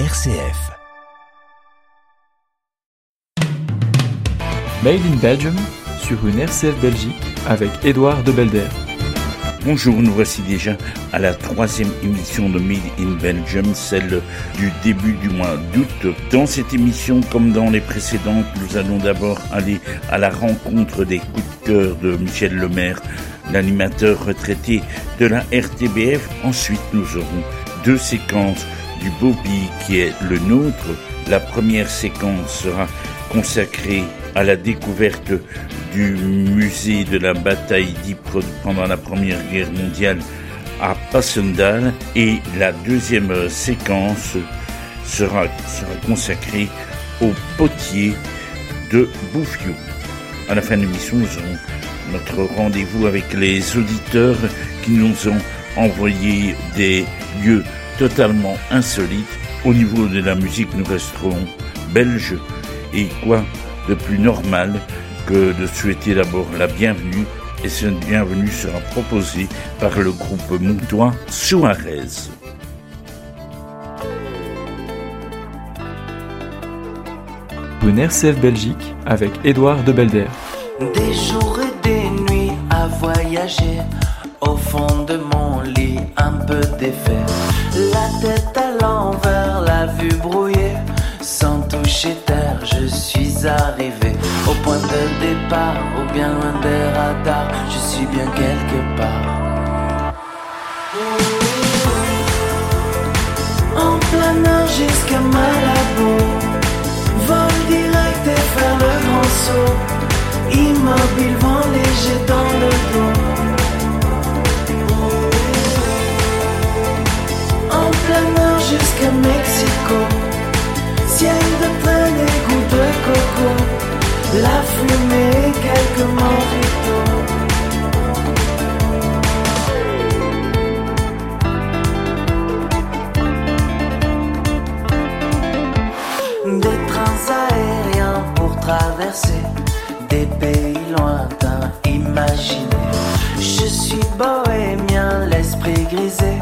RCF. Made in Belgium sur une RCF Belgique avec Édouard de Belder. Bonjour, nous voici déjà à la troisième émission de Made in Belgium, celle du début du mois d'août. Dans cette émission, comme dans les précédentes, nous allons d'abord aller à la rencontre des coups de cœur de Michel Lemaire, l'animateur retraité de la RTBF. Ensuite, nous aurons deux séquences du Bobby qui est le nôtre. La première séquence sera consacrée à la découverte du musée de la bataille d'Ypres pendant la Première Guerre mondiale à Passendal et la deuxième séquence sera, sera consacrée au potier de Bouffiou. À la fin de l'émission, nous aurons notre rendez-vous avec les auditeurs qui nous ont envoyé des lieux totalement insolites. Au niveau de la musique, nous resterons belges et quoi de plus normal que de souhaiter d'abord la bienvenue et cette bienvenue sera proposée par le groupe montois Suarez. Une RCF Belgique avec Édouard de Belder. Des jours et des nuits à voyager au fond de mon lit, un peu défait. La tête à l'envers, la vue brouillée, sans toucher terre, je suis arrivé au point de départ, ou bien loin des radars, je suis bien quelque part. En planeur jusqu'à Malabo, vol direct et faire le grand saut, immobile, vent léger dans le dos. La fumée quelques mojitos. Des trains aériens pour traverser des pays lointains imaginés. Je suis bohémien, l'esprit grisé.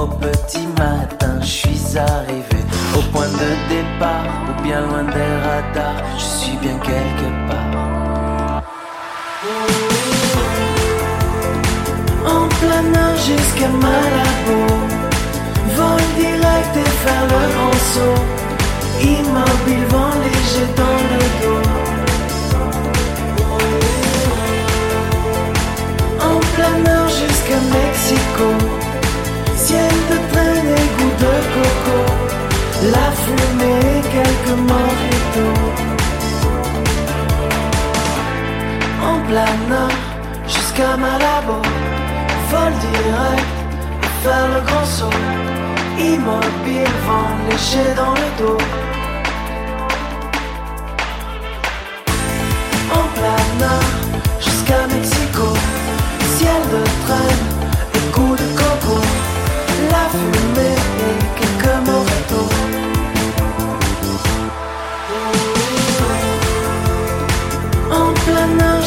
Au petit matin, je suis arrivé au point de départ ou bien loin des radars. Je suis bien quelque part. En planeur jusqu'à Malabo, vol direct et faire le grand saut. Immobile, vent léger dans le dos. En planeur jusqu'à Mexico. Ciel de train et goût de coco. La fumée et quelques mojitos. En planeur jusqu'à Malabo. Vol direct faire le grand saut. Immobile, vent léger dans le dos. En planeur jusqu'à Mexico. Ciel de traîne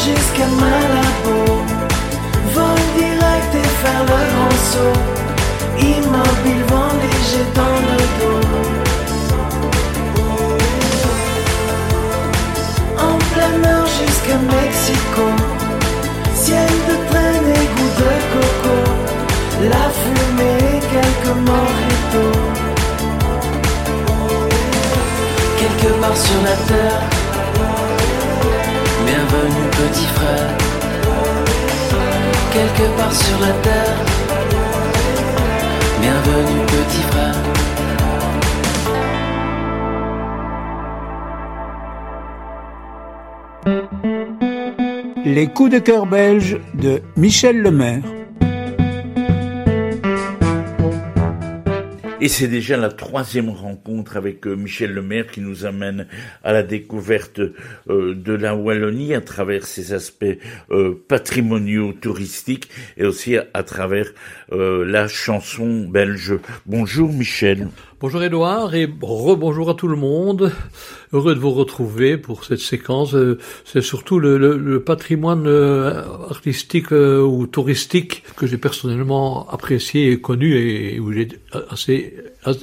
jusqu'à Malabo. Vol direct et faire le grand saut. Immobile, vent léger dans le dos. En planeur jusqu'à Mexico. Ciel de train et goût de coco. La fumée Quelque part sur la terre. Bienvenue petit frère. Quelque part sur la terre. Bienvenue petit frère. Les coups de cœur belges de Michel Lemaire. Et c'est déjà la troisième rencontre avec euh, Michel Lemaire qui nous amène à la découverte euh, de la Wallonie à travers ses aspects euh, patrimoniaux touristiques et aussi à, travers la chanson belge. Bonjour Michel. Bonjour Edouard et rebonjour à tout le monde. Heureux de vous retrouver pour cette séquence. Euh, c'est surtout le, patrimoine euh, artistique euh, ou touristique que j'ai personnellement apprécié et connu et où j'ai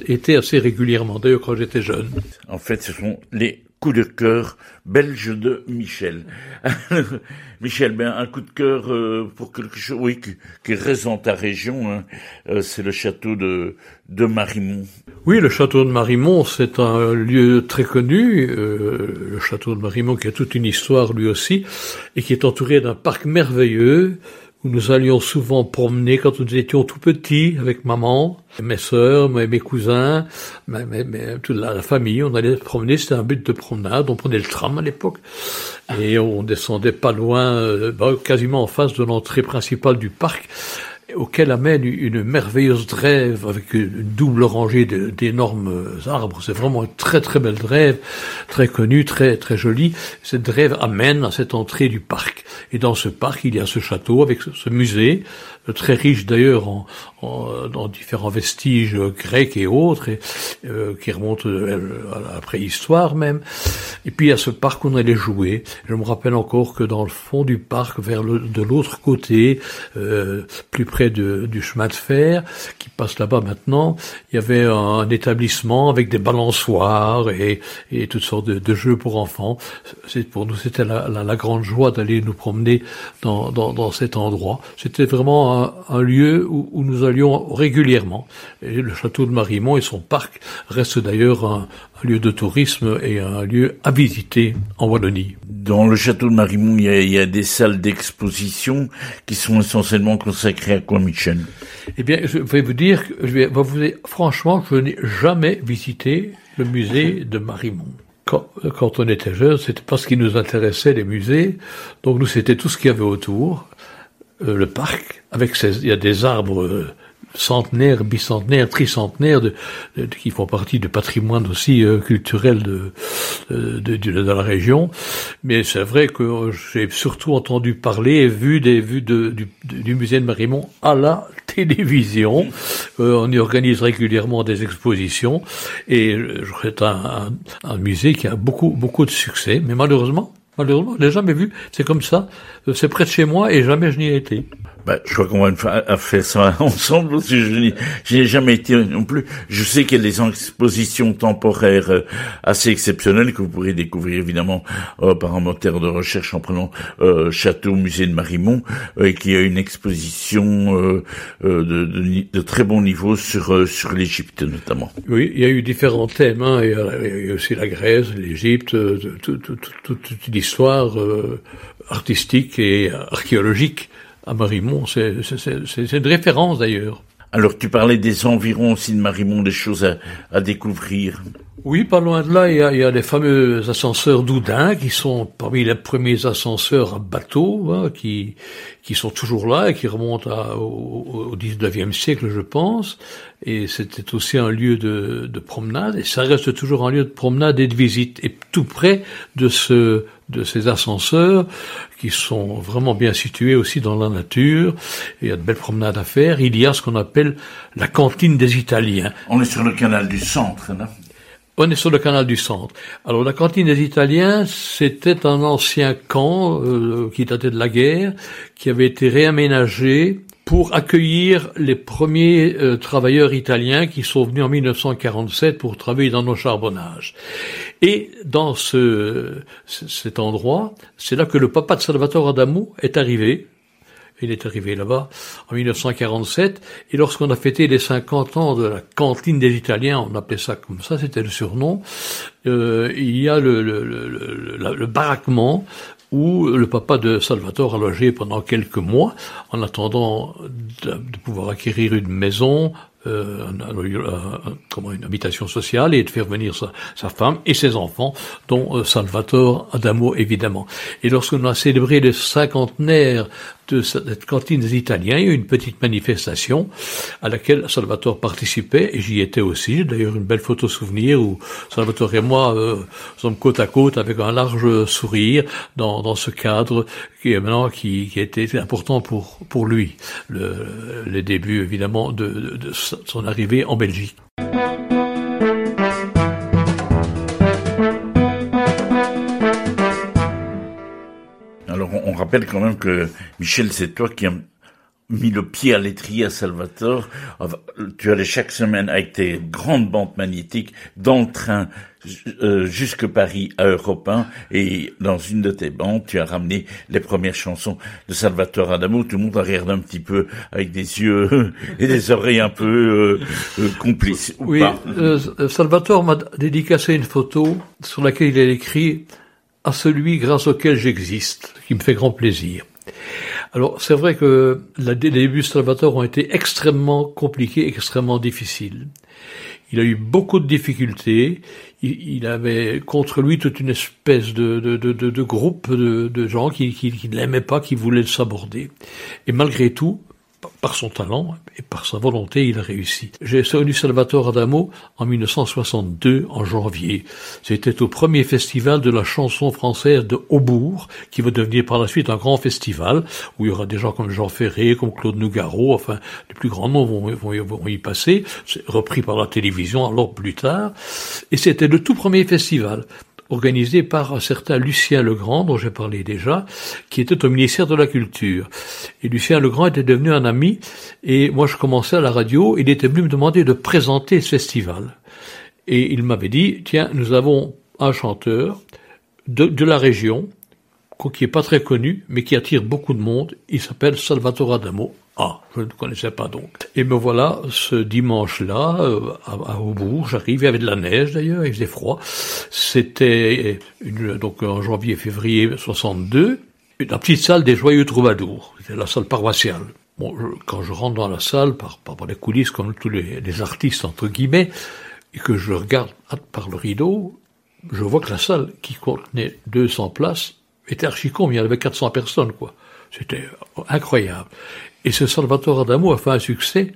été assez régulièrement, d'ailleurs quand j'étais jeune. En fait, ce sont les coup de cœur belge de Michel. Michel, ben un coup de cœur euh, pour quelque chose, oui, qui, qui reste ta région. Hein. Euh, c'est le château de de Marimont. Oui, le château de Marimont, c'est un lieu très connu. Euh, le château de Marimont qui a toute une histoire lui aussi et qui est entouré d'un parc merveilleux où nous allions souvent promener quand nous étions tout petits avec maman, mes sœurs, mes, cousins, toute la, famille. On allait promener, c'était un but de promenade. On prenait le tram à l'époque et on descendait pas loin, euh, bah, quasiment en face de l'entrée principale du parc auquel amène une merveilleuse drève avec une double rangée d'énormes arbres. C'est vraiment une très très belle drève, très connue, très très jolie. Cette drève amène à cette entrée du parc. Et dans ce parc, il y a ce château avec ce musée très riche d'ailleurs en, en, différents vestiges grecs et autres, et, euh, qui remontent à la préhistoire même. Et puis à ce parc on allait jouer. Je me rappelle encore que dans le fond du parc, vers le, de l'autre côté, euh, plus près de, du chemin de fer, qui passe là-bas maintenant, il y avait un, établissement avec des balançoires et, et toutes sortes de, jeux pour enfants. C'est pour nous c'était la, la, grande joie d'aller nous promener dans, dans, dans cet endroit. C'était vraiment lieu où, nous allions régulièrement. Et le château de Marimont et son parc restent d'ailleurs un, lieu de tourisme et un lieu à visiter en Wallonie. Dans le château de Marimont, il y a, des salles d'exposition qui sont essentiellement consacrées à quoi, Michel Eh bien, je vais vous dire, je vais vous dire, franchement, je n'ai jamais visité le musée de Marimont. Quand, quand, on était jeune, c'était parce qu'il nous intéressait les musées. Donc nous, c'était tout ce qu'il y avait autour. Euh, le parc, avec ses, il y a des arbres euh, centenaires, bicentenaires, tricentenaires, de, qui font partie du patrimoine aussi euh, culturel de, de, de, la région. Mais c'est vrai que j'ai surtout entendu parler et vu des vues de, du, du musée de Marimont à la télévision. on y organise régulièrement des expositions et c'est un, un, un musée qui a beaucoup beaucoup de succès. Mais malheureusement, Malheureusement, je l'ai jamais vu. C'est comme ça. Euh, c'est près de chez moi et jamais je n'y ai été. Bah, je crois qu'on va faire ça ensemble que je n'ai jamais été non plus. Je sais qu'il y a des expositions temporaires euh, assez exceptionnelles que vous pourrez découvrir évidemment euh, par un moteur de recherche en prenant euh, Château Musée de Marimont et qui a une exposition de, de, de, très bon niveau sur sur l'Égypte notamment. Oui, il y a eu différents thèmes. Hein. Il, y a, aussi la Grèce, l'Égypte, toute l'histoire artistique et archéologique à Marimont. C'est une référence d'ailleurs. Alors tu parlais des environs aussi de Marimont, des choses à, à découvrir. Oui, pas loin de là, il y a, il y a les fameux ascenseurs d'Oudin qui sont parmi les premiers ascenseurs à bateau, hein, qui, qui sont toujours là et qui remontent à, au, au 19e siècle, je pense. Et c'était aussi un lieu de, de promenade, et ça reste toujours un lieu de promenade et de visite. Et tout près de ce de ces ascenseurs qui sont vraiment bien situés aussi dans la nature. il y a de belles promenades à faire. Il y a ce qu'on appelle la cantine des Italiens. On est sur le canal du centre, non? On est sur le canal du centre. Alors la cantine des Italiens, c'était un ancien camp euh, qui datait de la guerre, qui avait été réaménagé pour accueillir les premiers euh, travailleurs italiens qui sont venus en 1947 pour travailler dans nos charbonnages. Et dans ce, cet endroit, c'est là que le papa de Salvatore Adamo est arrivé. Il est arrivé là-bas en 1947, et lorsqu'on a fêté les 50 ans de la cantine des Italiens, on appelait ça comme ça, c'était le surnom, euh, il y a le, le, le, le baraquement où le papa de Salvatore a logé pendant quelques mois en attendant de, pouvoir acquérir une maison, euh, comment, une habitation sociale et de faire venir sa, sa femme et ses enfants, dont euh, Salvatore Adamo évidemment. Et lorsqu'on a célébré le cinquantenaire de cette cantine des Italiens, il y a eu une petite manifestation à laquelle Salvatore participait et j'y étais aussi. D'ailleurs, une belle photo souvenir où Salvatore et moi euh, sommes côte à côte avec un large sourire dans, dans ce cadre qui est maintenant qui, qui était important pour pour lui. Le, les débuts évidemment de, de son arrivée en Belgique. Alors on rappelle quand même que Michel, c'est toi qui mis le pied à l'étrier à Salvatore. Tu allais chaque semaine avec tes grandes bandes magnétiques dans le train euh, jusque Paris à Europe 1 et dans une de tes bandes, tu as ramené les premières chansons de Salvatore Adamo. Tout le monde a regardé un petit peu avec des yeux et des oreilles un peu euh, euh, complices. oui, Salvatore m'a dédicacé une photo sur laquelle il a écrit à celui grâce auquel j'existe, qui me fait grand plaisir. Alors c'est vrai que les débuts de Salvatore ont été extrêmement compliqués, extrêmement difficiles. Il a eu beaucoup de difficultés. Il, avait contre lui toute une espèce de, de, de, de groupe de, gens qui, qui, qui ne l'aimaient pas, qui voulaient s'aborder. Et malgré tout, par son talent et par sa volonté, il a réussi. J'ai connu Salvatore Adamo en 1962, en janvier. C'était au premier festival de la chanson française de Aubourg, qui va devenir par la suite un grand festival, où il y aura des gens comme Jean Ferré, comme Claude Nougaro, enfin, les plus grands noms vont, vont, y passer. Repris par la télévision alors plus tard. Et c'était le tout premier festival organisé par un certain Lucien Legrand, dont j'ai parlé déjà, qui était au ministère de la Culture. Et Lucien Legrand était devenu un ami, et moi je commençais à la radio, il était venu me demander de présenter ce festival. Et il m'avait dit, tiens, nous avons un chanteur de, la région, qui est pas très connu, mais qui attire beaucoup de monde, il s'appelle Salvatore Adamo, ah, je ne connaissais pas donc. Et me voilà ce dimanche-là euh, à, Aubourg. J'arrive, il y avait de la neige d'ailleurs, il faisait froid. C'était donc en janvier-février 62, la petite salle des Joyeux Troubadours. C'était la salle paroissiale. Bon, quand je rentre dans la salle par, les coulisses comme tous les, artistes entre guillemets et que je regarde par le rideau, je vois que la salle qui contenait 200 places était archi il y avait 400 personnes quoi. C'était incroyable. Et ce Salvatore Adamo a fait un succès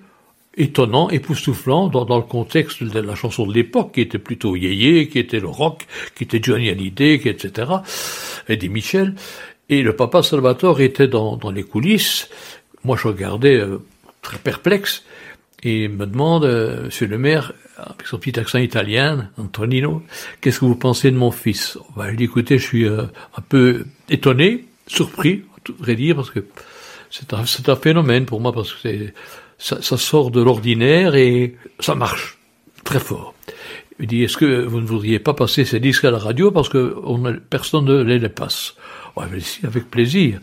étonnant, époustouflant dans, dans le contexte de la chanson de l'époque, qui était plutôt yéyé, qui était le rock, qui était Johnny Hallyday, qui etc., Eddie Michel. Et le papa Salvatore était dans, les coulisses. Moi, je regardais euh, très perplexe et il me demande, euh, Monsieur le maire, avec son petit accent italien, Antonino, qu'est-ce que vous pensez de mon fils? Ben, Je dis, écoutez, je suis euh, un peu étonné, surpris, à tout vrai dire, parce que c'est un, un phénomène pour moi parce que ça, ça sort de l'ordinaire et ça marche très fort. Il dit, est-ce que vous ne voudriez pas passer ces disques à la radio parce que personne ne les, passe ouais, mais si, Avec plaisir.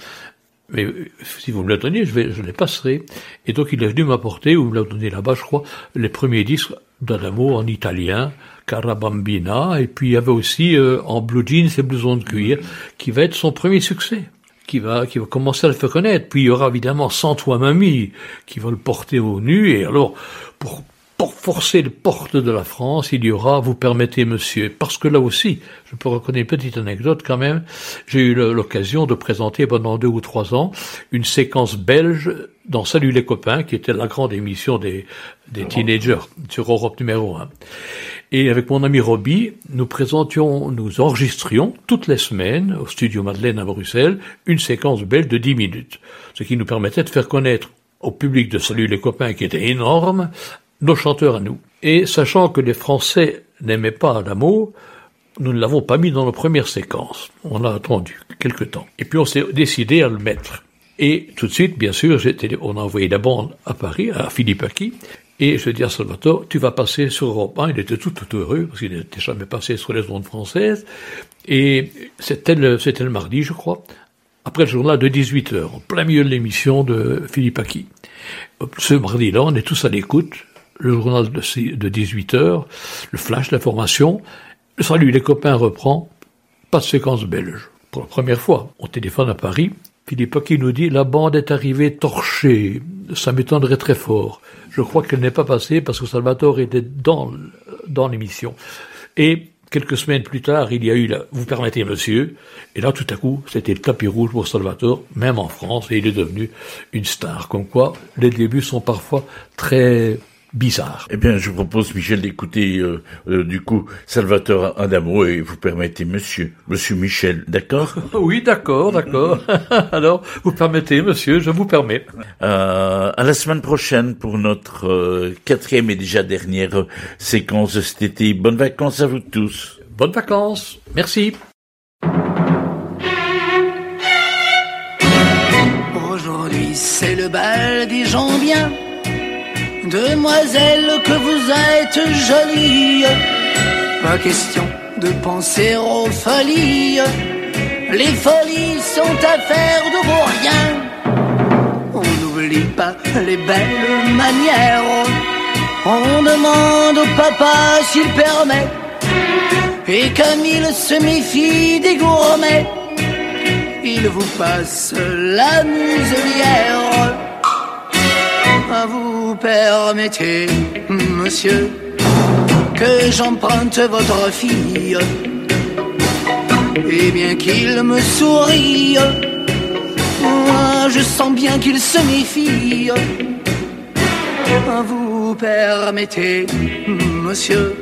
Mais si vous me le donnez, je, vais, je les passerai. Et donc il est venu m'apporter, ou me l'a donné là-bas, je crois, les premiers disques d'Adamo en italien, Carabambina, et puis il y avait aussi euh, en blue jeans et blouson de cuir, qui va être son premier succès qui va, commencer à le faire connaître. Puis il y aura évidemment Sans toi mamie qui va le porter au nu. Et alors, pour, pour forcer les portes de la France, il y aura, vous permettez monsieur, parce que là aussi, je peux reconnaître une petite anecdote quand même, j'ai eu l'occasion de présenter pendant deux ou trois ans une séquence belge dans Salut les copains, qui était la grande émission des, des teenagers sur Europe numéro un. Et avec mon ami Roby, nous présentions, nous enregistrions toutes les semaines au studio Madeleine à Bruxelles une séquence belle de 10 minutes, ce qui nous permettait de faire connaître au public de Salut les copains qui était énorme, nos chanteurs à nous. Et sachant que les Français n'aimaient pas Adamo, nous ne l'avons pas mis dans nos premières séquences. On a attendu quelque temps. Et puis on s'est décidé à le mettre. Et tout de suite, bien sûr, on a envoyé la bande à Paris, à Philippe Aki, et je dis à Salvatore, tu vas passer sur Europe 1. Il était tout, tout heureux, parce qu'il n'était jamais passé sur les ondes françaises. Et c'était le, c'était le mardi, je crois, après le journal de 18 heures, en plein milieu de l'émission de Philippe Aki. Ce mardi-là, on est tous à l'écoute. Le journal de, de 18 heures, le flash d'information. Salut, les copains reprend. Pas de séquence belge. Pour la première fois, on téléphone à Paris. Philippe Aki nous dit, la bande est arrivée torchée. Ça m'étonnerait très fort je crois qu'elle n'est pas passée parce que Salvatore était dans, dans l'émission. Et quelques semaines plus tard, il y a eu, la, vous permettez monsieur, et là tout à coup, c'était le tapis rouge pour Salvatore, même en France, et il est devenu une star. Comme quoi, les débuts sont parfois très bizarre. Eh bien, je vous propose, Michel, d'écouter euh, euh, du coup Salvatore Adamo et vous permettez, monsieur, monsieur Michel, d'accord? Oui, d'accord, d'accord. Alors, vous permettez, monsieur, je vous permets. Euh, à la semaine prochaine pour notre euh, quatrième et déjà dernière séquence de cet été. Bonnes vacances à vous tous. Bonnes vacances. Merci. oui, c'est le bal des gens bien. Demoiselle, que vous êtes jolie. Pas question de penser aux folies. Les folies sont affaires de vos rien. On n'oublie pas les belles manières. On demande au papa s'il permet. Et comme il se méfie des gourmets, il vous passe la muselière. Vous permettez, monsieur, que j'emprunte votre fille. Et bien qu'il me sourie, moi je sens bien qu'il se méfie. Vous permettez, monsieur,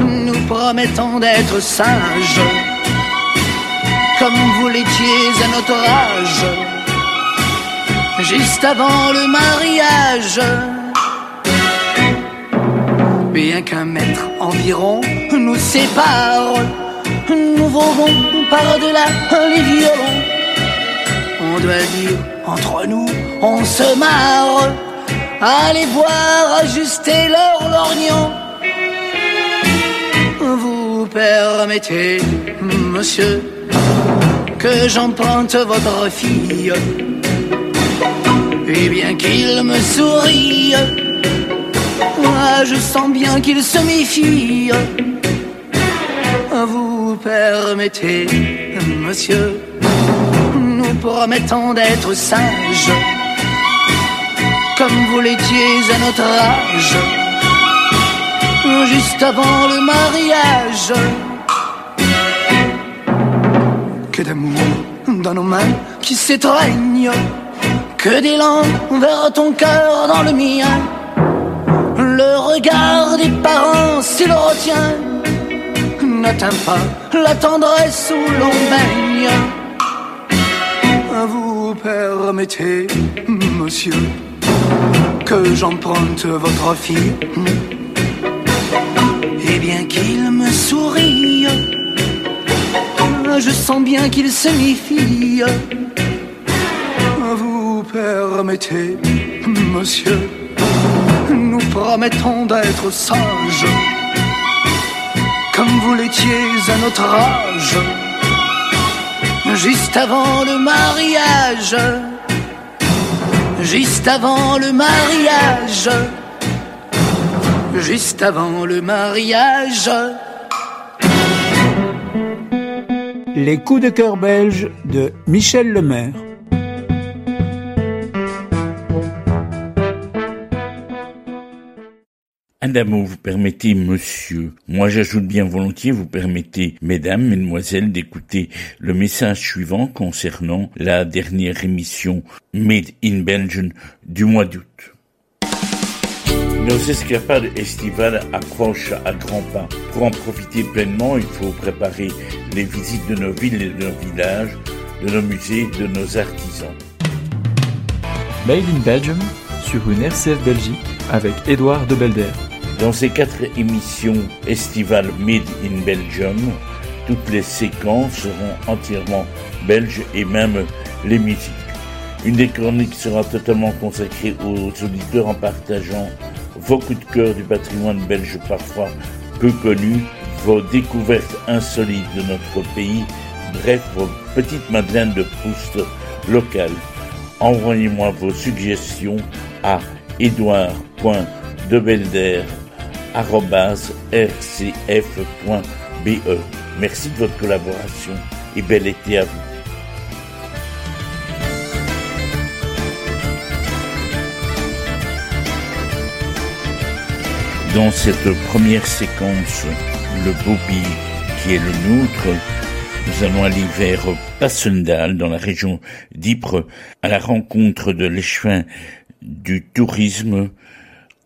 nous promettons d'être sages comme vous l'étiez à notre âge, juste avant le mariage. Bien qu'un mètre environ nous sépare, nous volons par-delà les violons. On doit dire, entre nous, on se marre. Allez voir ajuster leur lorgnon. Vous permettez, monsieur, que j'emprunte votre fille. Et bien qu'il me sourie, moi je sens bien qu'il se méfie. Vous permettez, monsieur, nous promettons d'être sages, comme vous l'étiez à notre âge, juste avant le mariage que d'amour dans nos mains qui s'étreignent, que d'élan vers ton cœur dans le mien. Le regard des parents, s'il retient, n'atteint pas la tendresse où l'on baigne. Vous permettez, monsieur, que j'emprunte votre fille? Et bien qu'il me sourie, je sens bien qu'il se méfie. Permettez, monsieur, nous promettons d'être sages, comme vous l'étiez à notre âge, juste avant le mariage, juste avant le mariage, juste avant le mariage. Les coups de cœur belges de Michel Lemaire. Adamo, vous permettez, monsieur, moi j'ajoute bien volontiers, vous permettez, mesdames, mesdemoiselles, d'écouter le message suivant concernant la dernière émission Made in Belgium du mois d'août. Nos escapades estivales approchent à grands pas. Pour en profiter pleinement, il faut préparer les visites de nos villes et de nos villages, de nos musées, de nos artisans. Made in Belgium sur une RCF Belgique avec Édouard de Belder. Dans ces quatre émissions estivales Made in Belgium, toutes les séquences seront entièrement belges et même les musiques. Une des chroniques sera totalement consacrée aux auditeurs en partageant vos coups de cœur du patrimoine belge parfois peu connu, vos découvertes insolites de notre pays, bref, vos petites madeleines de Proust locales. Envoyez-moi vos suggestions à edouard.debelder.rcf.be. Merci de votre collaboration et bel été à vous. Dans cette première séquence, le pays qui est le nôtre, nous allons aller vers Passendal, dans la région d'Ypres, à la rencontre de l'échevin du tourisme,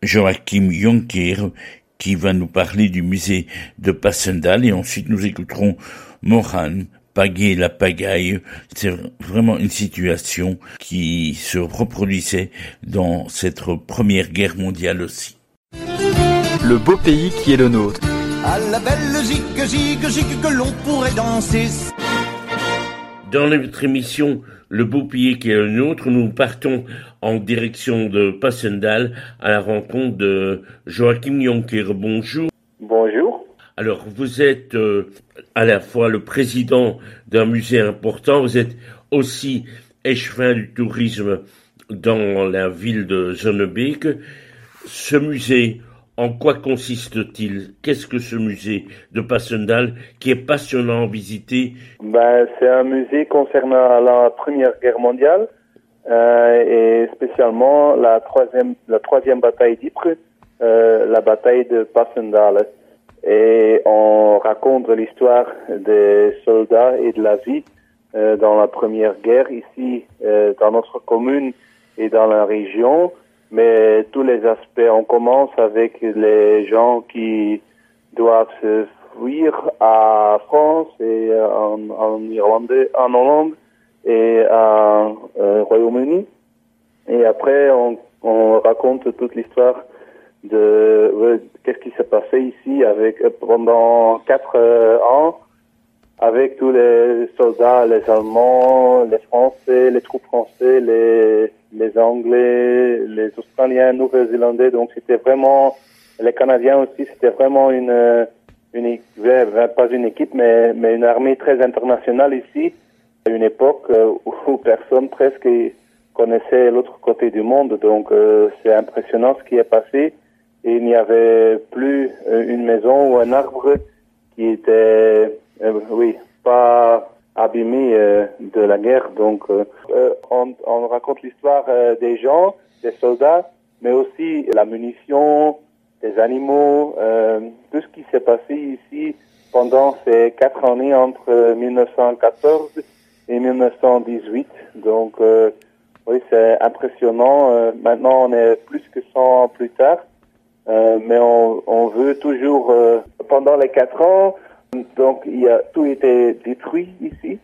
Joachim Jonker, qui va nous parler du musée de Passendal, et ensuite nous écouterons Moran, Pagaie la pagaille. C'est vraiment une situation qui se reproduisait dans cette première guerre mondiale aussi le beau pays qui est le nôtre. À la belle gigue, gigue, gigue que l'on pourrait danser. Dans notre émission Le beau pays qui est le nôtre, nous partons en direction de Passendal à la rencontre de Joachim Jonker. Bonjour. Bonjour. Alors, vous êtes euh, à la fois le président d'un musée important, vous êtes aussi échevin du tourisme dans la ville de Zonnebeek. Ce musée, en quoi consiste-t-il? Qu'est-ce que ce musée de Passendal qui est passionnant à visiter? Ben, C'est un musée concernant la Première Guerre mondiale euh, et spécialement la troisième, la troisième bataille d'Ypres, euh, la bataille de Passendal. Et on raconte l'histoire des soldats et de la vie euh, dans la Première Guerre ici euh, dans notre commune et dans la région mais tous les aspects. On commence avec les gens qui doivent se fuir à France et en, en Irlande, en Hollande et à euh, Royaume-Uni. Et après, on, on raconte toute l'histoire de qu'est-ce qui s'est passé ici avec pendant quatre euh, ans avec tous les soldats, les Allemands, les Français, les troupes français, les les Anglais, les Australiens, Nouveaux-Zélandais. Donc c'était vraiment les Canadiens aussi. C'était vraiment une une pas une équipe, mais mais une armée très internationale ici. À une époque euh, où personne presque connaissait l'autre côté du monde. Donc euh, c'est impressionnant ce qui est passé. Et il n'y avait plus euh, une maison ou un arbre qui était, oui, pas abîmé euh, de la guerre. Donc, euh, euh, on, on, raconte l'histoire des gens, des soldats, mais aussi la munition, des animaux, tout ce qui s'est passé ici pendant ces quatre années entre 1914 et 1918. Donc, oui, c'est impressionnant. maintenant, on est plus que 100 ans plus tard. mais on, on veut toujours, pendant les quatre ans, donc, il a été détruit ici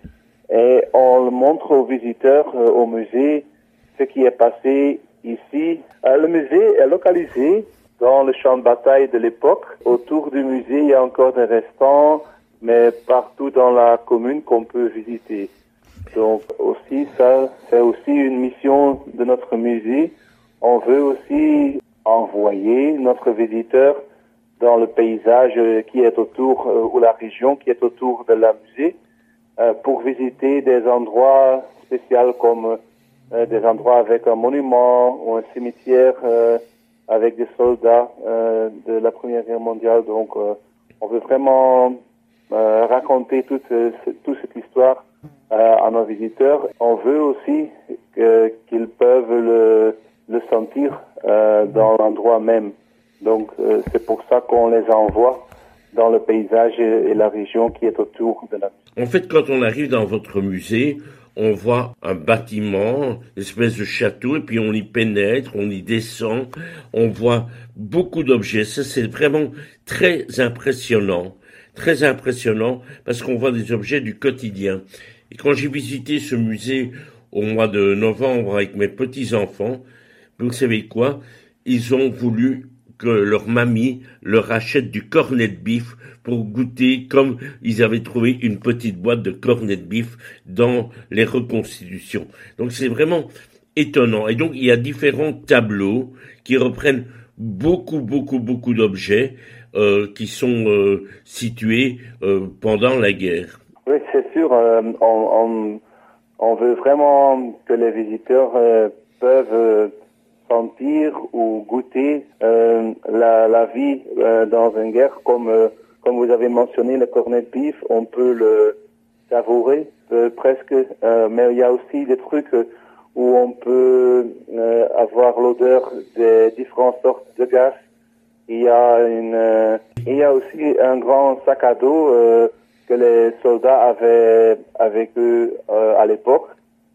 et on montre aux visiteurs euh, au musée ce qui est passé ici. Euh, le musée est localisé dans le champ de bataille de l'époque. Autour du musée, il y a encore des restants, mais partout dans la commune qu'on peut visiter. Donc aussi, ça, c'est aussi une mission de notre musée. On veut aussi envoyer notre visiteur dans le paysage qui est autour, euh, ou la région qui est autour de la musée, euh, pour visiter des endroits spéciaux comme euh, des endroits avec un monument ou un cimetière avec des soldats de la Première Guerre mondiale. Donc, on veut vraiment raconter toute, toute cette histoire à nos visiteurs. On veut aussi qu'ils peuvent le, le sentir dans l'endroit même. Donc euh, c'est pour ça qu'on les envoie dans le paysage et, la région qui est autour de la. En fait, quand on arrive dans votre musée, on voit un bâtiment, une espèce de château, et puis on y pénètre, on y descend, on voit beaucoup d'objets. Ça, c'est vraiment très impressionnant, très impressionnant, parce qu'on voit des objets du quotidien. Et quand j'ai visité ce musée au mois de novembre avec mes petits-enfants, vous savez quoi? Ils ont voulu que leur mamie leur achète du cornet de bif pour goûter comme ils avaient trouvé une petite boîte de cornet de bif dans les reconstitutions. Donc c'est vraiment étonnant. Et donc il y a différents tableaux qui reprennent beaucoup, beaucoup, beaucoup d'objets euh, qui sont euh, situés euh, pendant la guerre. Oui, c'est sûr. On, veut vraiment que les visiteurs peuvent sentir ou goûter euh, la, la, vie euh, dans une guerre, comme euh, comme vous avez mentionné le cornet de bif, on peut le savourer euh, presque, mais il y a aussi des trucs où on peut avoir l'odeur des différentes sortes de gaz. Il y a une, il y a aussi un grand sac à dos que les soldats avaient avec eux à l'époque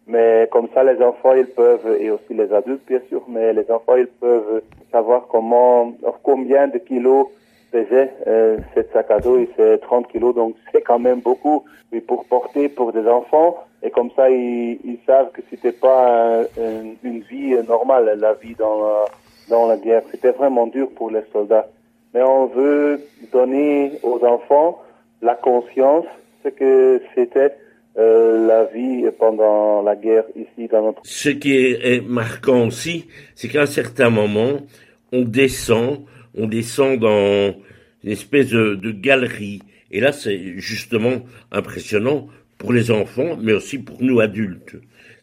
mais comme ça, les enfants, ils peuvent, et aussi les adultes, bien sûr, mais les enfants, ils peuvent savoir comment, combien de kilos pesait euh, cette sac à dos. C'est 30 kilos, donc c'est quand même beaucoup. Mais pour porter pour des enfants, et comme ça, ils, ils savent que c'était pas une vie normale, la vie dans la, dans la guerre. C'était vraiment dur pour les soldats. Mais on veut donner aux enfants la conscience ce que c'était la vie pendant la guerre ici dans notre... Ce qui est, marquant aussi, c'est qu'à un certain moment, on descend, on descend dans une espèce de, de galerie. Et là, c'est justement impressionnant pour les enfants, mais aussi pour nous adultes.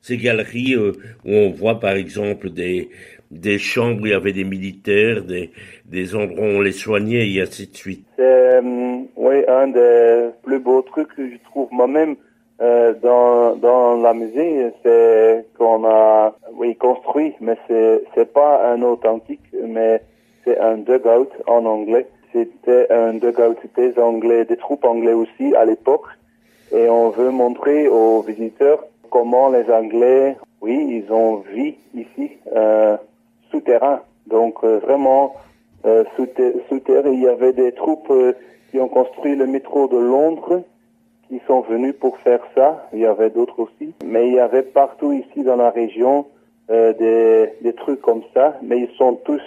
Ces galeries où on voit par exemple des, des chambres où il y avait des militaires, des, des endroits où on les soignait et ainsi de suite. C'est euh, oui, un des plus beaux trucs que je trouve moi-même euh, dans, dans la musée, c'est qu'on a oui, construit, mais c'est, c'est pas un authentique, mais c'est un dugout en anglais. C'était un dugout des Anglais, des troupes anglais aussi à l'époque. Et on veut montrer aux visiteurs comment les Anglais, oui, ils ont vu ici euh, souterrain. Donc euh, vraiment euh, souterrain. Il y avait des troupes euh, qui ont construit le métro de Londres, qui sont venus pour faire ça. Il y avait d'autres aussi, mais il y avait partout ici dans la région euh, des, des trucs comme ça. Mais ils sont tous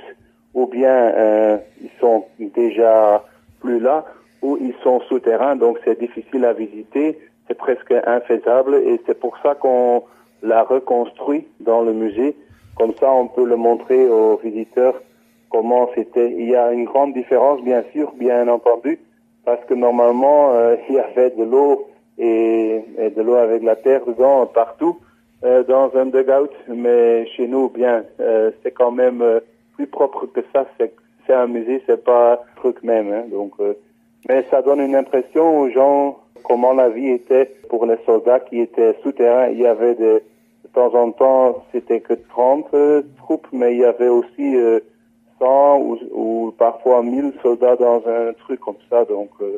ou bien euh, ils sont déjà plus là, ou ils sont souterrains, donc c'est difficile à visiter, c'est presque infaisable, et c'est pour ça qu'on l'a reconstruit dans le musée comme ça, on peut le montrer aux visiteurs comment c'était. Il y a une grande différence, bien sûr, bien entendu, parce que normalement, euh, il y avait de l'eau et, de l'eau avec la terre dedans partout euh, dans un dugout. Mais chez nous, bien, euh, c'est quand même plus propre que ça. C'est, un musée, c'est pas un truc même. Hein, donc, mais ça donne une impression aux gens comment la vie était pour les soldats qui étaient souterrains. Il y avait de temps en temps, c'était que 30 euh, troupes, mais il y avait aussi 100 euh, ou, ou, parfois 1000 soldats dans un truc comme ça. Donc, euh,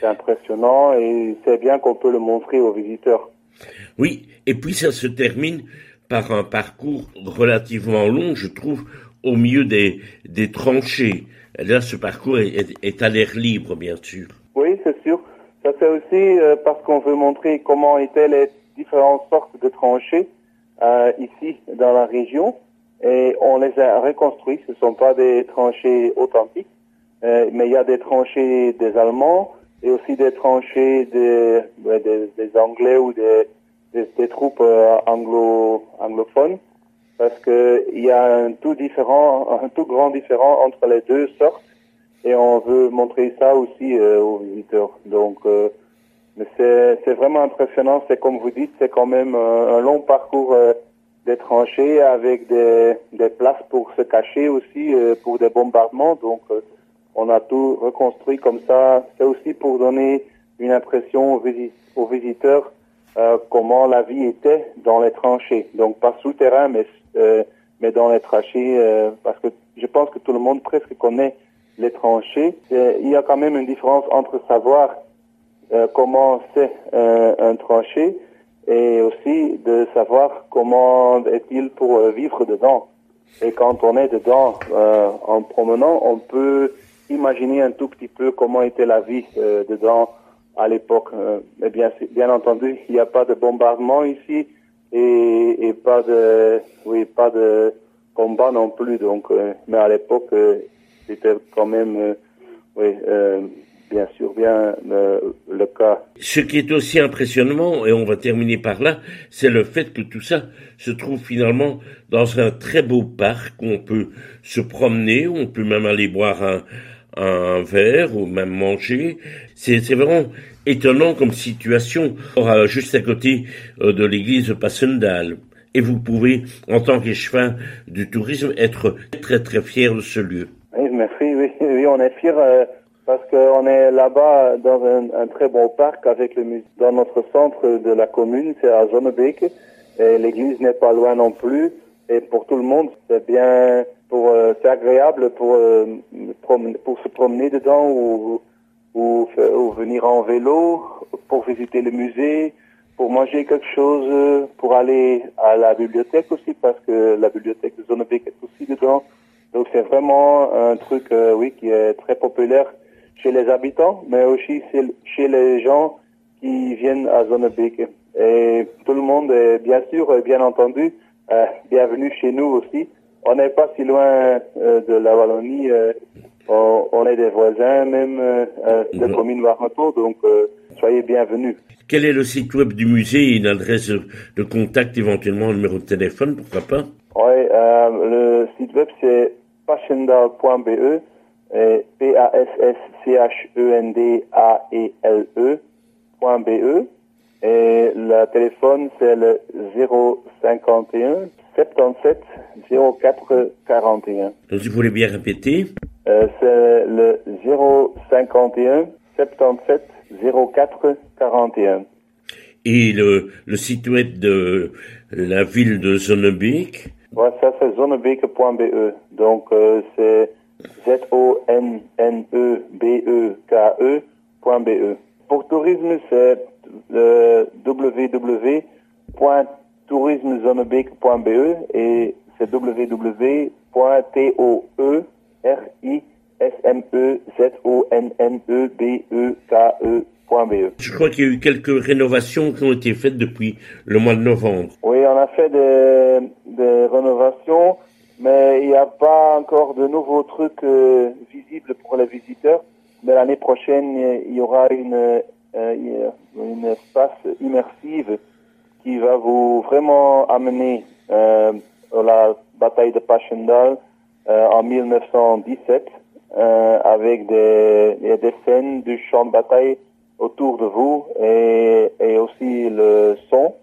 c'est impressionnant et c'est bien qu'on peut le montrer aux visiteurs. Oui, et puis ça se termine par un parcours relativement long, je trouve, au milieu des, des tranchées. Là, ce parcours est, est, à l'air libre, bien sûr. Oui, c'est sûr. Ça c'est aussi parce qu'on veut montrer comment étaient les différentes sortes de tranchées euh, ici dans la région et on les a reconstruits. Ce ne sont pas des tranchées authentiques, euh, mais il y a des tranchées des Allemands et aussi des tranchées des, des, des Anglais ou des, des, troupes euh, anglo, anglophones parce que il y a un tout différent, un tout grand différent entre les deux sortes et on veut montrer ça aussi euh, aux visiteurs. Donc euh, c'est vraiment impressionnant. C'est comme vous dites, c'est quand même un, long parcours euh, des tranchées avec des, des, places pour se cacher aussi euh, pour des bombardements. Donc, euh, on a tout reconstruit comme ça. C'est aussi pour donner une impression aux, visiteurs comment la vie était dans les tranchées. Donc, pas souterrain, mais mais dans les tranchées, parce que je pense que tout le monde presque connaît les tranchées. Il y a quand même une différence entre savoir euh, comment c'est un, un, tranché et aussi de savoir comment est-il pour euh, vivre dedans. Et quand on est dedans euh, en promenant, on peut imaginer un tout petit peu comment était la vie dedans à l'époque. mais bien, bien entendu, il n'y a pas de bombardement ici et, et, pas de, oui, pas de combat non plus. Donc, mais à l'époque, c'était quand même, oui bien sûr bien euh, le cas. Ce qui est aussi impressionnant, et on va terminer par là, c'est le fait que tout ça se trouve finalement dans un très beau parc où on peut se promener, où on peut même aller boire un, un verre ou même manger. C'est vraiment étonnant comme situation, juste à côté euh, de l'église de Passendal. Et vous pouvez, en tant qu'échevin du tourisme, être très très fier de ce lieu. Oui, merci. Oui, oui on est fier. Euh, parce qu'on est là-bas dans un, un, très bon parc avec le musée. Dans notre centre de la commune, c'est à Zonnebeek. Et l'église n'est pas loin non plus. Et pour tout le monde, c'est bien, pour, euh, c'est agréable pour, euh, pour se promener dedans ou, ou, ou, venir en vélo, pour visiter le musée, pour manger quelque chose, pour aller à la bibliothèque aussi, parce que la bibliothèque de Zonnebeek est aussi dedans. Donc c'est vraiment un truc, euh, oui, qui est très populaire chez les habitants, mais aussi chez les gens qui viennent à Zonnebeek. Et tout le monde est bien sûr, bien entendu, euh, bienvenue chez nous aussi. On n'est pas si loin euh, de la Wallonie. Euh, on, on, est des voisins même euh, de mhm. commune donc soyez bienvenus. Quel est le site web du musée et une adresse de contact, éventuellement un numéro de téléphone, pourquoi pas? Oui, euh, le site web c'est passchendaal.be et P-A-S-S-C-H-E-N-D-A-E-L-E.be et le téléphone c'est le 051 77 04 41. Donc, si vous voulez bien répéter. Euh, c'est le 051 77 04 41. Et le, le site web de la ville de Zonnebeek Ouais, ça c'est zonnebeek.be. Donc euh, c'est Z-O-N-N-E-B-E-K-E.be. Pour tourisme, c'est euh, www.tourismezonnebeek.be et c'est www.tourismezonnebeek.be. Je crois qu'il y a eu quelques rénovations qui ont été faites depuis le mois de novembre. Oui, on a fait des, des rénovations, mais il n'y a pas encore de nouveaux trucs euh, visibles pour les visiteurs. Mais l'année prochaine, il y aura une, euh, une espace immersive qui va vous vraiment amener euh, à la bataille de Passchendaele euh, en 1917 euh, avec des, des scènes du champ de bataille autour de vous et, et aussi le son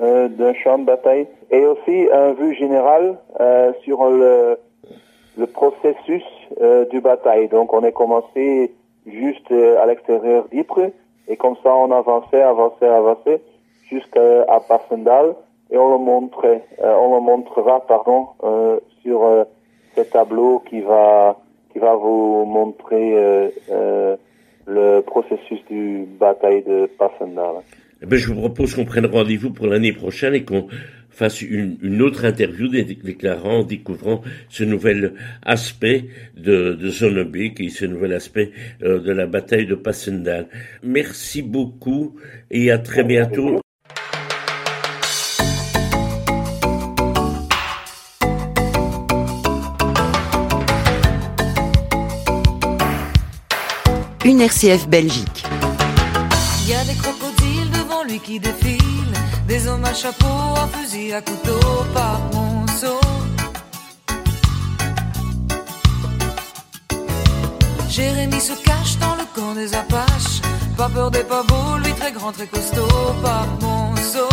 euh, d'un champ de bataille et aussi un vue générale euh, sur le, le processus euh, du bataille. Donc on est commencé juste euh, à l'extérieur d'Ypres et comme ça on avançait, avançait, avançait jusqu'à Passendal et on le montrait, euh, on le montrera pardon sur ce tableau qui va qui va vous montrer le processus du bataille de Passendal. Eh ben, je vous propose qu'on prenne rendez-vous pour l'année prochaine et qu'on fasse une, une, autre interview dé déclarant, découvrant ce nouvel aspect de, de Zonnebeek et ce nouvel aspect euh, de la bataille de Passendal. Merci beaucoup et à très bientôt. Une RCF Belgique. Il y a des qui défilent, des hommes à chapeau, à fusil, à couteau, par monceau. Jérémy se cache dans le camp des Apaches, pas peur des pavots, lui très grand, très costaud, par monceau.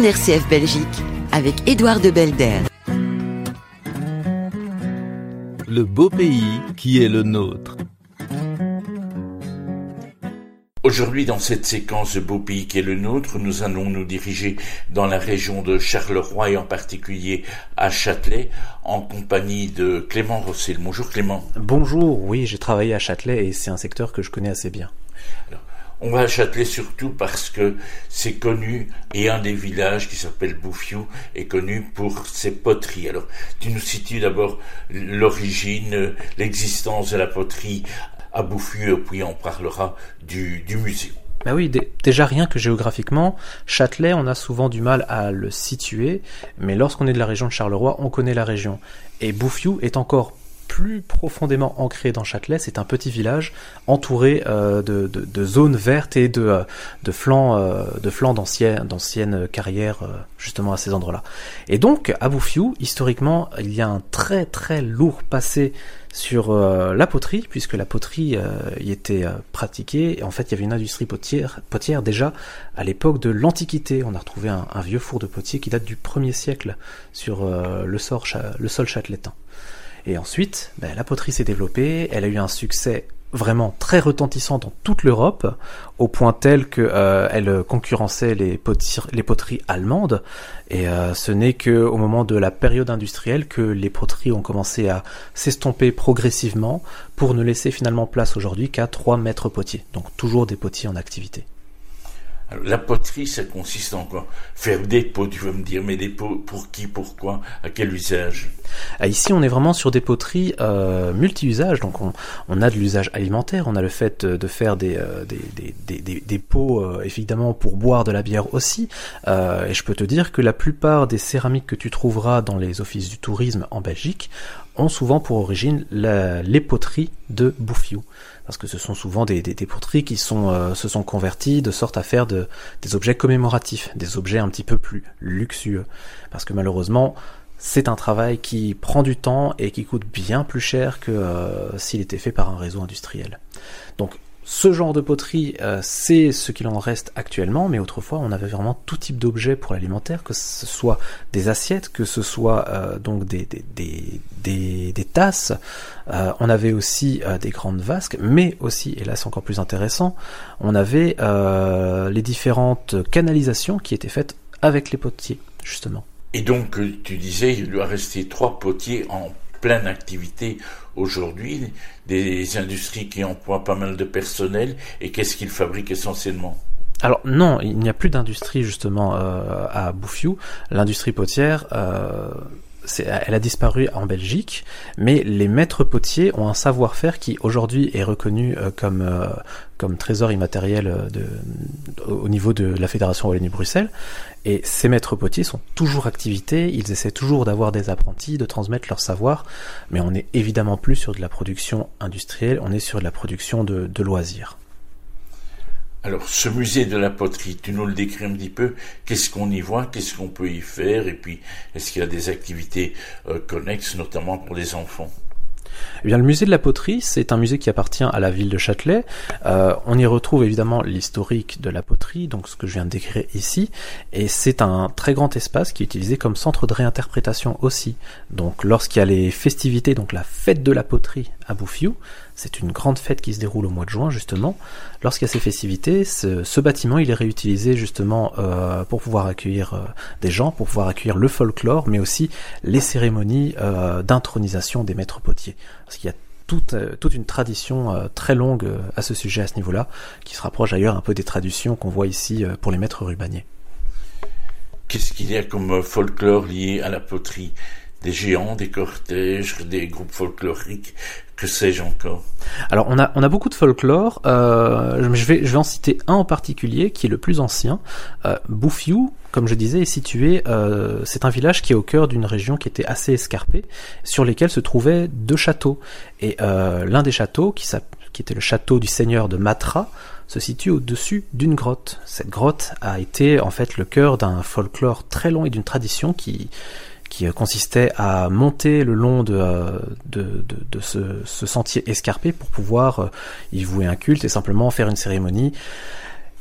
Une RCF Belgique avec Édouard de Belder. Le beau pays qui est le nôtre. Aujourd'hui, dans cette séquence de beau pays qui est le nôtre, nous allons nous diriger dans la région de Charleroi et en particulier à Châtelet en compagnie de Clément Rossel. Bonjour Clément. Bonjour, oui, j'ai travaillé à Châtelet et c'est un secteur que je connais assez bien. Alors, on va à Châtelet surtout parce que c'est connu et un des villages qui s'appelle Bouffiou est connu pour ses poteries. Alors, tu nous situes d'abord l'origine, l'existence de la poterie à Bouffiou puis on parlera du, du musée. Bah oui, dé- déjà rien que géographiquement, Châtelet, on a souvent du mal à le situer, mais lorsqu'on est de la région de Charleroi, on connaît la région. Et Bouffiou est encore plus profondément ancré dans Châtelet, c'est un petit village entouré euh, de, zones vertes et de, euh, flancs, euh, d'anciennes, carrières justement à ces endroits-là. Et donc, à Bouffiou, historiquement, il y a un très très lourd passé sur la poterie, puisque la poterie y était pratiquée. Et en fait, il y avait une industrie potière, déjà à l'époque de l'Antiquité. On a retrouvé un, vieux four de potier qui date du 1er siècle sur le, sol châteletain. Et ensuite, ben, la poterie s'est développée, elle a eu un succès vraiment très retentissant dans toute l'Europe, au point tel que euh, elle concurrençait les, poteries allemandes. Et euh, ce n'est que au moment de la période industrielle que les poteries ont commencé à s'estomper progressivement pour ne laisser finalement place aujourd'hui qu'à 3 mètres potiers. Donc toujours des potiers en activité. La poterie, ça consiste en quoi? Faire des pots, tu veux me dire, mais des pots pour qui, pourquoi, à quel usage? Ah, Ici, on est vraiment sur des poteries euh, multi-usages. Donc, on, a de l'usage alimentaire, on a le fait euh, de faire des, euh, des, des, des, des- pots, euh, évidemment, pour boire de la bière aussi. Et je peux te dire que la plupart des céramiques que tu trouveras dans les offices du tourisme en Belgique ont souvent pour origine la- les poteries de Bouffiou. Parce que ce sont souvent des, des, poteries qui euh, se sont converties de sorte à faire de, des objets commémoratifs, des objets un petit peu plus luxueux. Parce que malheureusement, c'est un travail qui prend du temps et qui coûte bien plus cher que euh, s'il était fait par un réseau industriel. Ce genre de poterie, euh, c'est ce qu'il en reste actuellement, mais autrefois on avait vraiment tout type d'objets pour l'alimentaire, que ce soit des assiettes, que ce soit euh, donc des, tasses, euh, on avait aussi des grandes vasques, mais aussi, et là c'est encore plus intéressant, on avait les différentes canalisations qui étaient faites avec les potiers, justement. Et donc, tu disais, il doit rester trois potiers en pleine activité aujourd'hui, des industries qui emploient pas mal de personnel, et qu'est-ce qu'ils fabriquent essentiellement? Alors non, il n'y a plus d'industrie justement euh, à Bouffiou. L'industrie potière, euh, elle a disparu en Belgique, mais les maîtres potiers ont un savoir-faire qui aujourd'hui est reconnu euh, comme euh, comme trésor immatériel euh, au niveau de la Fédération Wallonie-Bruxelles. Et ces maîtres potiers sont toujours activité, ils essaient toujours d'avoir des apprentis, de transmettre leur savoir, mais on n'est évidemment plus sur de la production industrielle, on est sur de la production de loisirs. Alors, ce musée de la poterie, tu nous le décris un petit peu. Qu'est-ce qu'on y voit? Qu'est-ce qu'on peut y faire? Et puis, est-ce qu'il y a des activités euh, connexes, notamment pour les enfants? Eh bien, le musée de la poterie, c'est un musée qui appartient à la ville de Châtelet. Euh, on y retrouve évidemment l'historique de la poterie, donc ce que je viens de décrire ici, et c'est un très grand espace qui est utilisé comme centre de réinterprétation aussi. Donc, lorsqu'il y a les festivités, donc la fête de la poterie à Bouffiou, c'est une grande fête qui se déroule au mois de juin justement. Lorsqu'il y a ces festivités, ce, bâtiment est réutilisé justement euh, pour pouvoir accueillir euh, des gens, pour pouvoir accueillir le folklore, mais aussi les cérémonies euh, d'intronisation des maîtres potiers. Parce qu'il y a toute, toute une tradition très longue à ce sujet, à ce niveau-là, qui se rapproche d'ailleurs un peu des traditions qu'on voit ici pour les maîtres rubaniers. Qu'est-ce qu'il y a comme folklore lié à la poterie? Des géants, des cortèges, des groupes folkloriques, que sais-je encore Alors on a on a beaucoup de folklore. Euh, je vais je vais en citer un en particulier qui est le plus ancien. Euh, comme je disais, est situé. Euh, c'est un village qui est au cœur d'une région qui était assez escarpée, sur lesquels se trouvaient deux châteaux. Et euh, l'un des châteaux, qui, qui était le château du seigneur de Matra, se situe au-dessus d'une grotte. Cette grotte a été en fait le cœur d'un folklore très long et d'une tradition qui qui euh, consistait à monter le long de, euh, ce, sentier escarpé pour pouvoir euh, y vouer un culte et simplement faire une cérémonie,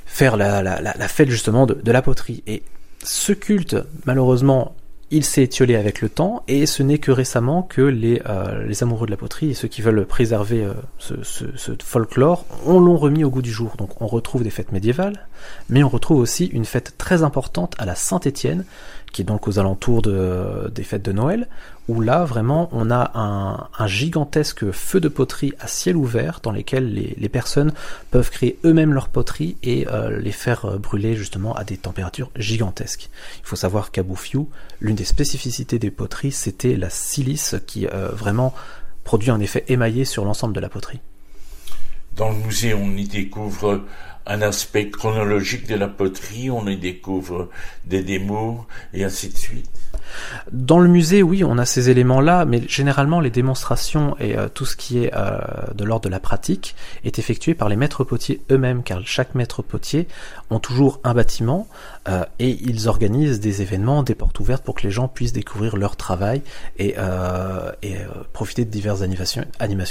faire la, fête justement de, la poterie. Et ce culte, malheureusement, il s'est étiolé avec le temps et ce n'est que récemment que les, amoureux de la poterie et ceux qui veulent préserver ce folklore on l'ont remis au goût du jour. Donc on retrouve des fêtes médiévales, mais on retrouve aussi une fête très importante à la Saint-Étienne, qui est donc aux alentours de, des fêtes de Noël, où là vraiment on a un, gigantesque feu de poterie à ciel ouvert dans lesquels les, les personnes peuvent créer eux-mêmes leur poterie et euh, les faire euh, brûler justement à des températures gigantesques. Il faut savoir qu'à Bouffiou, l'une des spécificités des poteries, c'était la silice qui euh, vraiment produit un effet émaillé sur l'ensemble de la poterie. Dans le musée, on y découvre un aspect chronologique de la poterie, on y découvre des démos et ainsi de suite. Dans le musée, oui, on a ces éléments-là, mais généralement les démonstrations et euh, tout ce qui est euh, de l'ordre de la pratique est effectué par les maîtres potiers eux-mêmes, car chaque maître potier ont toujours un bâtiment euh, et ils organisent des événements, des portes ouvertes pour que les gens puissent découvrir leur travail et, profiter de diverses animations,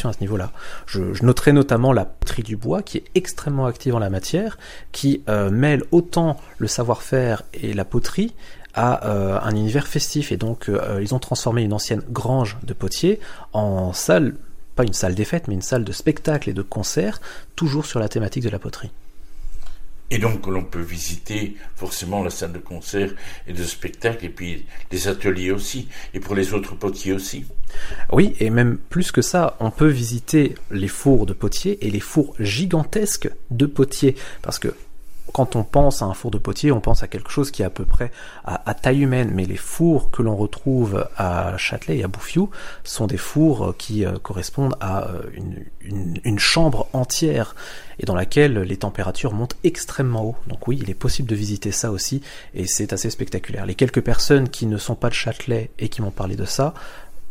à ce niveau-là. Je, je noterai notamment la poterie du bois qui est extrêmement active en la matière, qui mêle autant le savoir-faire et la poterie à euh, un univers festif et donc euh, ils ont transformé une ancienne grange de potiers en salle, pas une salle des fêtes, mais une salle de spectacle et de concert, toujours sur la thématique de la poterie. Et donc l'on peut visiter forcément la salle de concert et de spectacle et puis les ateliers aussi et pour les autres potiers aussi. Oui, et même plus que ça, on peut visiter les fours de potier et les fours gigantesques de potier parce que quand on pense à un four de potier, on pense à quelque chose qui est à peu près à, taille humaine, mais les fours que l'on retrouve à Châtelet et à Bouffiou sont des fours qui euh, correspondent à euh, une, chambre entière et dans laquelle les températures montent extrêmement haut. Donc oui, il est possible de visiter ça aussi et c'est assez spectaculaire. Les quelques personnes qui ne sont pas de Châtelet et qui m'ont parlé de ça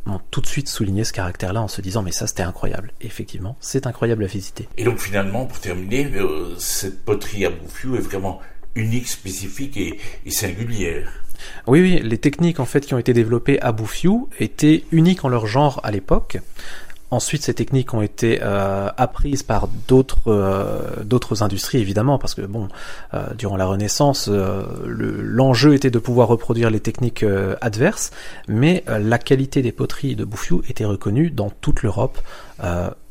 m'ont tout de suite souligné ce caractère-là en se disant mais ça c'était incroyable. Et effectivement, c'est incroyable à visiter. Et donc finalement, pour terminer, euh, cette poterie à Bouffiou est vraiment unique, spécifique et, et singulière. Oui, oui, les techniques en fait qui ont été développées à Bouffiou étaient uniques en leur genre à l'époque. Ensuite, ces techniques ont été euh, apprises par d'autres euh, d'autres industries, évidemment, parce que bon, euh, durant la Renaissance, l'enjeu était de pouvoir reproduire les techniques adverses, mais la qualité des poteries de Bouffiou était reconnue dans toute l'Europe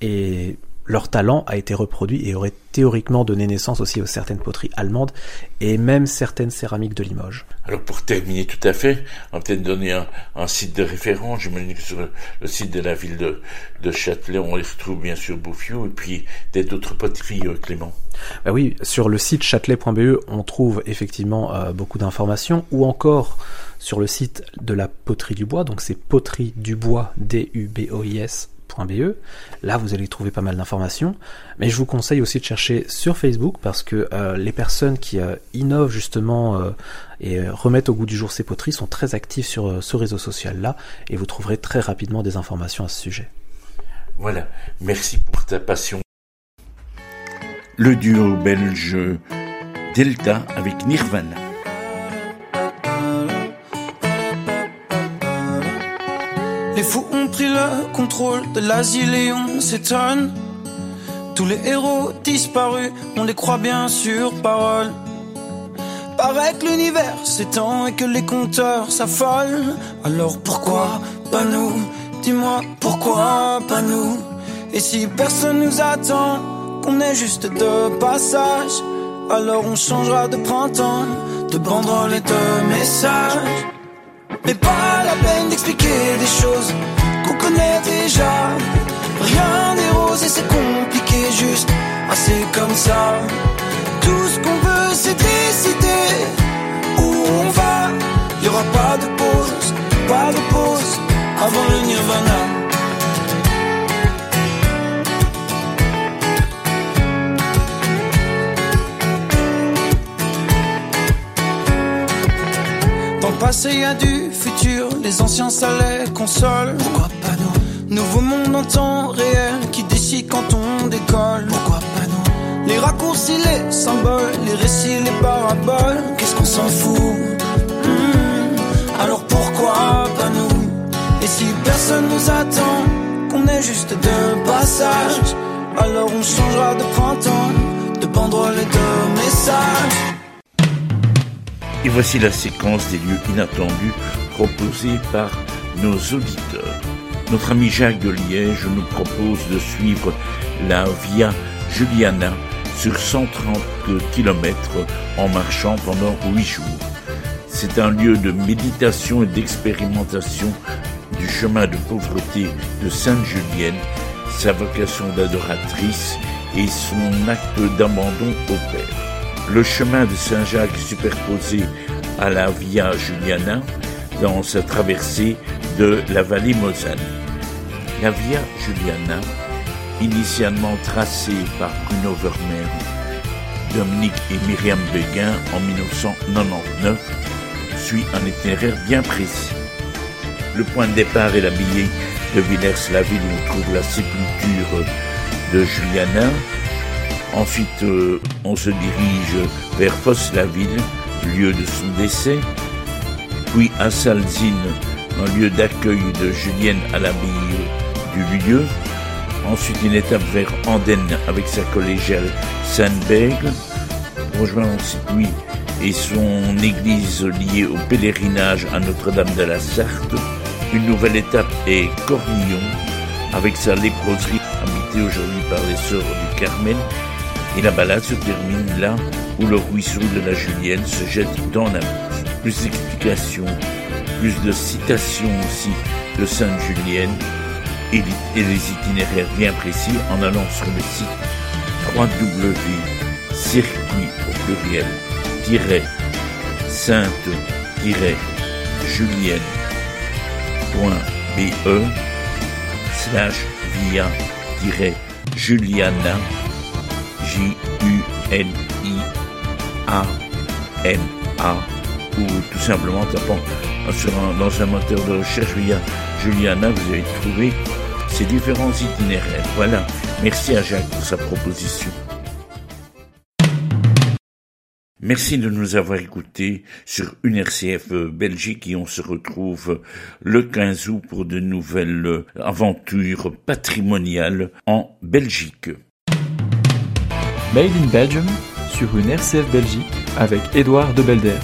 et leur talent a été reproduit et aurait théoriquement donné naissance aussi aux certaines poteries allemandes et même certaines céramiques de Limoges. Alors pour terminer tout à fait, on va peut-être donner un, un, site de référence. Je me dis que sur le, le, site de la ville de, de Châtelet, on les retrouve bien sûr Bouffiou et puis peut-être d'autres poteries, euh, Clément. Bah oui, sur le site châtelet.be, on trouve effectivement euh, beaucoup d'informations ou encore sur le site de la poterie du bois, donc c'est poterie du bois D-U-B-O-I-S .be. Là, vous allez trouver pas mal d'informations. Mais je vous conseille aussi de chercher sur Facebook parce que euh, les personnes qui euh, innovent justement euh, et remettent au goût du jour ces poteries sont très actives sur ce réseau social-là et vous trouverez très rapidement des informations à ce sujet. Voilà. Merci pour ta passion. Le duo belge Delta avec Nirvana. Les fous ont pris le contrôle de l'asile et on s'étonne. Tous les héros disparus, on les croit bien sur parole. Paraît que l'univers s'étend et que les compteurs s'affolent. Alors pourquoi pas nous? Dis-moi pourquoi pas nous? Et si personne nous attend, qu'on est juste de passage, alors on changera de printemps, de banderoles et de messages. Mais pas la peine d'expliquer des choses qu'on connaît déjà. Rien n'est rose et c'est compliqué, juste assez comme ça. Tout ce qu'on veut, c'est décider où on va. Y aura pas de pause, pas de pause avant le nirvana. Passé y a du futur, les anciens ça les console. Pourquoi pas nous Nouveau monde en temps réel qui décide quand on décolle. Pourquoi pas nous Les raccourcis, les symboles, les récits, les paraboles. Qu'est-ce qu'on s'en fout hmm, Alors pourquoi pas nous Et si personne nous attend, qu'on est juste de passage, alors on changera de printemps, de banderoles et de messages. Et voici la séquence des lieux inattendus proposés par nos auditeurs. Notre ami Jacques de Liège nous propose de suivre la Via Juliana sur 130 km en marchant pendant 8 jours. C'est un lieu de méditation et d'expérimentation du chemin de pauvreté de Sainte-Julienne, sa vocation d'adoratrice et son acte d'abandon au Père. Le chemin de Saint-Jacques superposé à la Via Juliana dans sa traversée de la vallée Mosane. La Via Juliana, initialement tracée par Bruno Vermeer, Dominique et Myriam Beguin en 1999, suit un itinéraire bien précis. Le point de départ est l'abbaye de Villers-la-Ville où on trouve la sépulture de Juliana. Ensuite, euh, on se dirige vers Fosse-la-Ville, lieu de son décès. Puis à Salzine, un lieu d'accueil de Julienne à l'abbaye du lieu. Ensuite, une étape vers Andenne avec sa collégiale Sainte-Bègle. Rejoint ensuite lui et son église liée au pèlerinage à Notre-Dame de la Sarthe. Une nouvelle étape est Cornillon avec sa léproserie habitée aujourd'hui par les sœurs du Carmel. Et la balade se termine là où le ruisseau de la Julienne se jette dans la Meuse. Plus d'explications, plus de citations aussi de Sainte Julienne et, et les itinéraires bien précis en allant sur le site www.circuit au pluriel sainte julienne.be slash via J-U-L-I-A-N-A ou tout simplement tapant dans un moteur de recherche via Juliana, vous allez trouver ces différents itinéraires. Voilà. Merci à Jacques pour sa proposition. Merci de nous avoir écoutés sur une RCF Belgique et on se retrouve le 15 août pour de nouvelles aventures patrimoniales en Belgique. Made in Belgium sur une RCF Belgique avec Édouard de Belder.